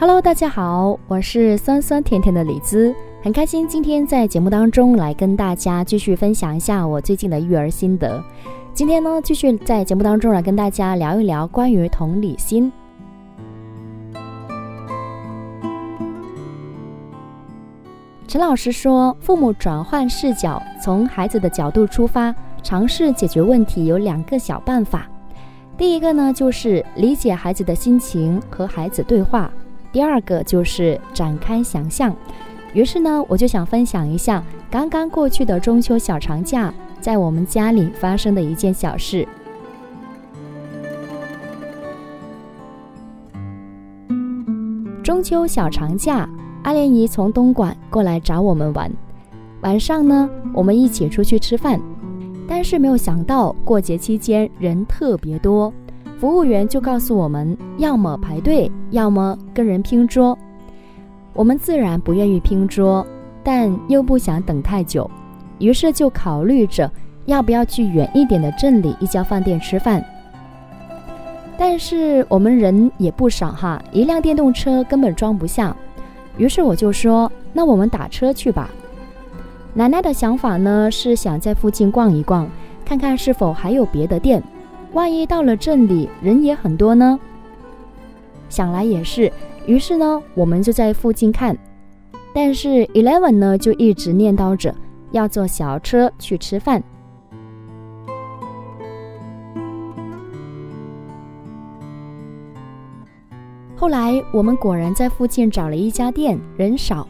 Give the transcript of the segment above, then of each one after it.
Hello，大家好，我是酸酸甜甜的李子，很开心今天在节目当中来跟大家继续分享一下我最近的育儿心得。今天呢，继续在节目当中来跟大家聊一聊关于同理心。陈老师说，父母转换视角，从孩子的角度出发，尝试解决问题有两个小办法。第一个呢，就是理解孩子的心情，和孩子对话。第二个就是展开想象，于是呢，我就想分享一下刚刚过去的中秋小长假，在我们家里发生的一件小事。中秋小长假，阿莲姨从东莞过来找我们玩，晚上呢，我们一起出去吃饭，但是没有想到过节期间人特别多。服务员就告诉我们，要么排队，要么跟人拼桌。我们自然不愿意拼桌，但又不想等太久，于是就考虑着要不要去远一点的镇里一家饭店吃饭。但是我们人也不少哈，一辆电动车根本装不下，于是我就说：“那我们打车去吧。”奶奶的想法呢，是想在附近逛一逛，看看是否还有别的店。万一到了镇里人也很多呢？想来也是，于是呢，我们就在附近看。但是 Eleven 呢，就一直念叨着要坐小车去吃饭。后来我们果然在附近找了一家店，人少，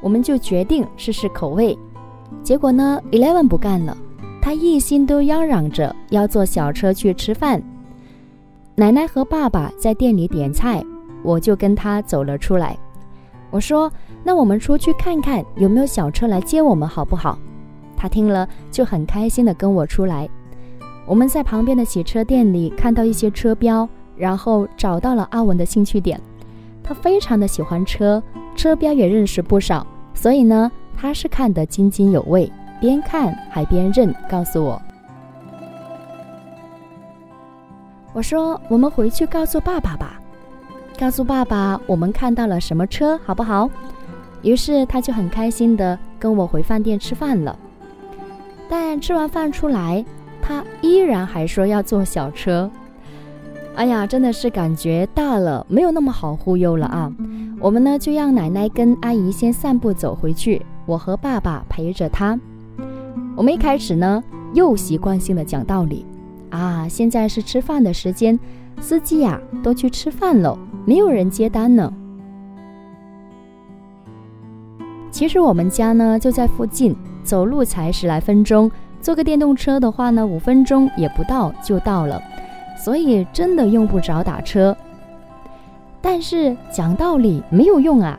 我们就决定试试口味。结果呢，Eleven 不干了。他一心都嚷嚷着要坐小车去吃饭。奶奶和爸爸在店里点菜，我就跟他走了出来。我说：“那我们出去看看有没有小车来接我们，好不好？”他听了就很开心的跟我出来。我们在旁边的洗车店里看到一些车标，然后找到了阿文的兴趣点。他非常的喜欢车，车标也认识不少，所以呢，他是看得津津有味。边看还边认，告诉我。我说：“我们回去告诉爸爸吧，告诉爸爸我们看到了什么车，好不好？”于是他就很开心的跟我回饭店吃饭了。但吃完饭出来，他依然还说要坐小车。哎呀，真的是感觉大了，没有那么好忽悠了啊！我们呢就让奶奶跟阿姨先散步走回去，我和爸爸陪着他。我们一开始呢，又习惯性的讲道理，啊，现在是吃饭的时间，司机呀都去吃饭了，没有人接单呢。其实我们家呢就在附近，走路才十来分钟，坐个电动车的话呢，五分钟也不到就到了，所以真的用不着打车。但是讲道理没有用啊，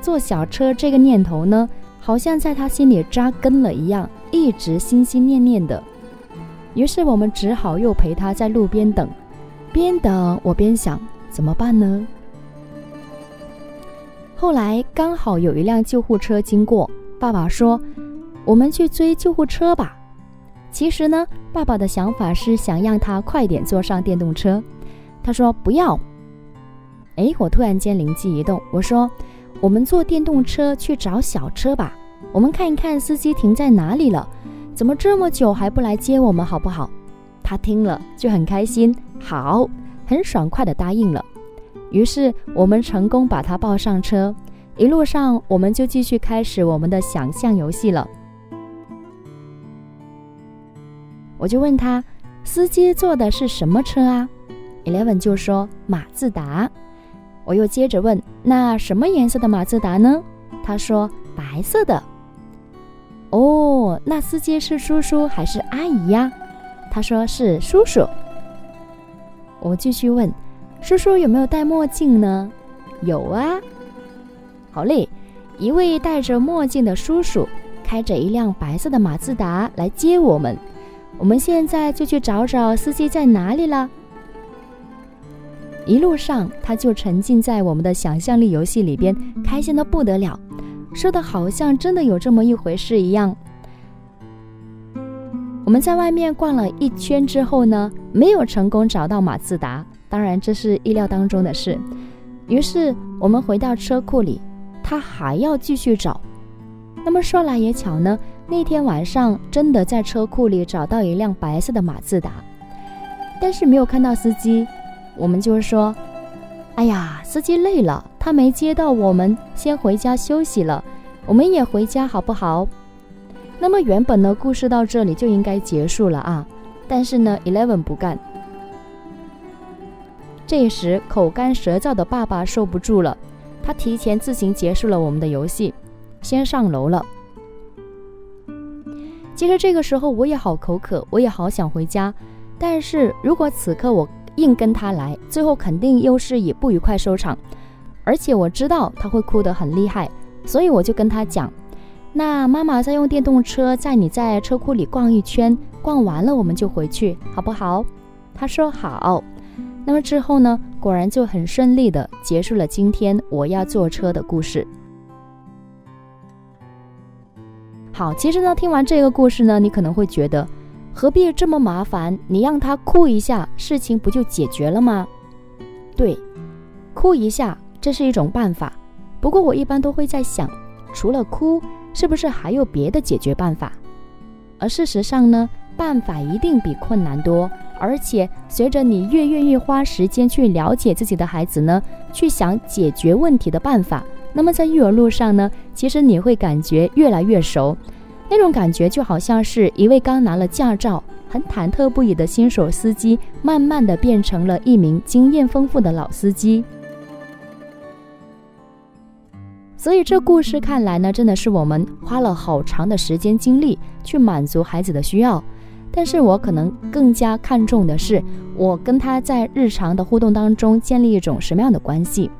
坐小车这个念头呢，好像在他心里扎根了一样。一直心心念念的，于是我们只好又陪他在路边等，边等我边想怎么办呢？后来刚好有一辆救护车经过，爸爸说：“我们去追救护车吧。”其实呢，爸爸的想法是想让他快点坐上电动车。他说：“不要。”哎，我突然间灵机一动，我说：“我们坐电动车去找小车吧。”我们看一看司机停在哪里了，怎么这么久还不来接我们，好不好？他听了就很开心，好，很爽快的答应了。于是我们成功把他抱上车，一路上我们就继续开始我们的想象游戏了。我就问他，司机坐的是什么车啊？Eleven 就说马自达。我又接着问，那什么颜色的马自达呢？他说白色的。哦，那司机是叔叔还是阿姨呀？他说是叔叔。我继续问，叔叔有没有戴墨镜呢？有啊。好嘞，一位戴着墨镜的叔叔开着一辆白色的马自达来接我们。我们现在就去找找司机在哪里了。一路上，他就沉浸在我们的想象力游戏里边，开心的不得了。说的好像真的有这么一回事一样。我们在外面逛了一圈之后呢，没有成功找到马自达，当然这是意料当中的事。于是我们回到车库里，他还要继续找。那么说来也巧呢，那天晚上真的在车库里找到一辆白色的马自达，但是没有看到司机。我们就说：“哎呀，司机累了，他没接到我们，先回家休息了。我们也回家好不好？”那么原本呢，故事到这里就应该结束了啊，但是呢，Eleven 不干。这时，口干舌燥的爸爸受不住了，他提前自行结束了我们的游戏，先上楼了。其实这个时候我也好口渴，我也好想回家，但是如果此刻我硬跟他来，最后肯定又是以不愉快收场，而且我知道他会哭得很厉害，所以我就跟他讲：“那妈妈再用电动车载你在车库里逛一圈，逛完了我们就回去，好不好？”他说好。那么之后呢？果然就很顺利的结束了今天我要坐车的故事。好，其实呢，听完这个故事呢，你可能会觉得，何必这么麻烦？你让他哭一下，事情不就解决了吗？对，哭一下，这是一种办法。不过我一般都会在想，除了哭，是不是还有别的解决办法？而事实上呢，办法一定比困难多。而且，随着你越愿意花时间去了解自己的孩子呢，去想解决问题的办法，那么在育儿路上呢，其实你会感觉越来越熟。那种感觉就好像是一位刚拿了驾照、很忐忑不已的新手司机，慢慢的变成了一名经验丰富的老司机。所以这故事看来呢，真的是我们花了好长的时间精力去满足孩子的需要。但是我可能更加看重的是，我跟他在日常的互动当中建立一种什么样的关系？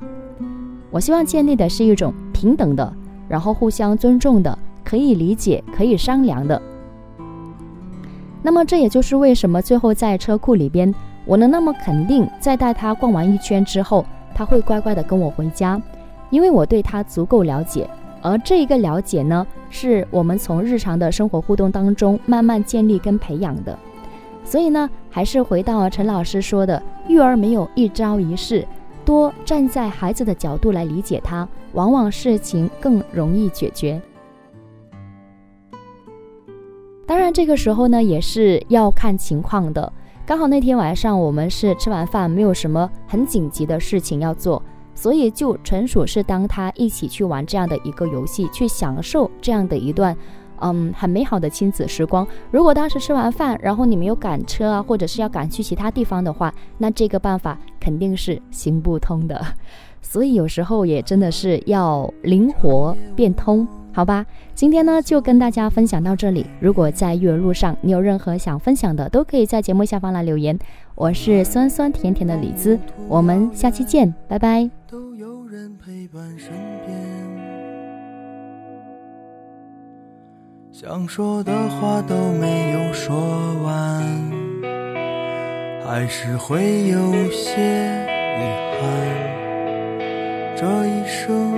我希望建立的是一种平等的，然后互相尊重的，可以理解、可以商量的。那么这也就是为什么最后在车库里边，我能那么肯定，在带他逛完一圈之后，他会乖乖的跟我回家，因为我对他足够了解。而这一个了解呢，是我们从日常的生活互动当中慢慢建立跟培养的。所以呢，还是回到陈老师说的，育儿没有一朝一夕，多站在孩子的角度来理解他，往往事情更容易解决。当然，这个时候呢，也是要看情况的。刚好那天晚上我们是吃完饭，没有什么很紧急的事情要做。所以就纯属是当他一起去玩这样的一个游戏，去享受这样的一段，嗯，很美好的亲子时光。如果当时吃完饭，然后你没有赶车啊，或者是要赶去其他地方的话，那这个办法肯定是行不通的。所以有时候也真的是要灵活变通。好吧，今天呢就跟大家分享到这里。如果在育儿路上你有任何想分享的，都可以在节目下方来留言。我是酸酸甜甜的李子，我们下期见，拜拜。都有人陪伴身边，想说的话都没有说完，还是会有些遗憾。这一生。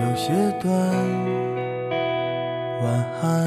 有些短，晚安，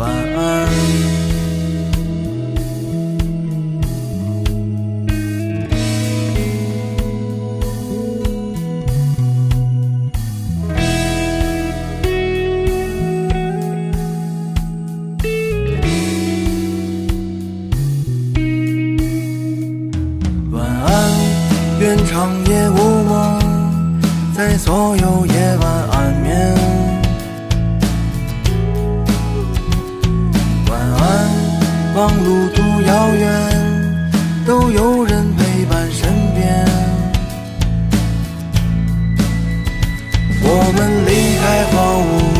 晚安。晚安，愿长夜无梦，在所有夜晚安。眠。望路途遥远，都有人陪伴身边。我们离开荒芜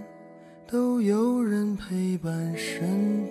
都有人陪伴身边。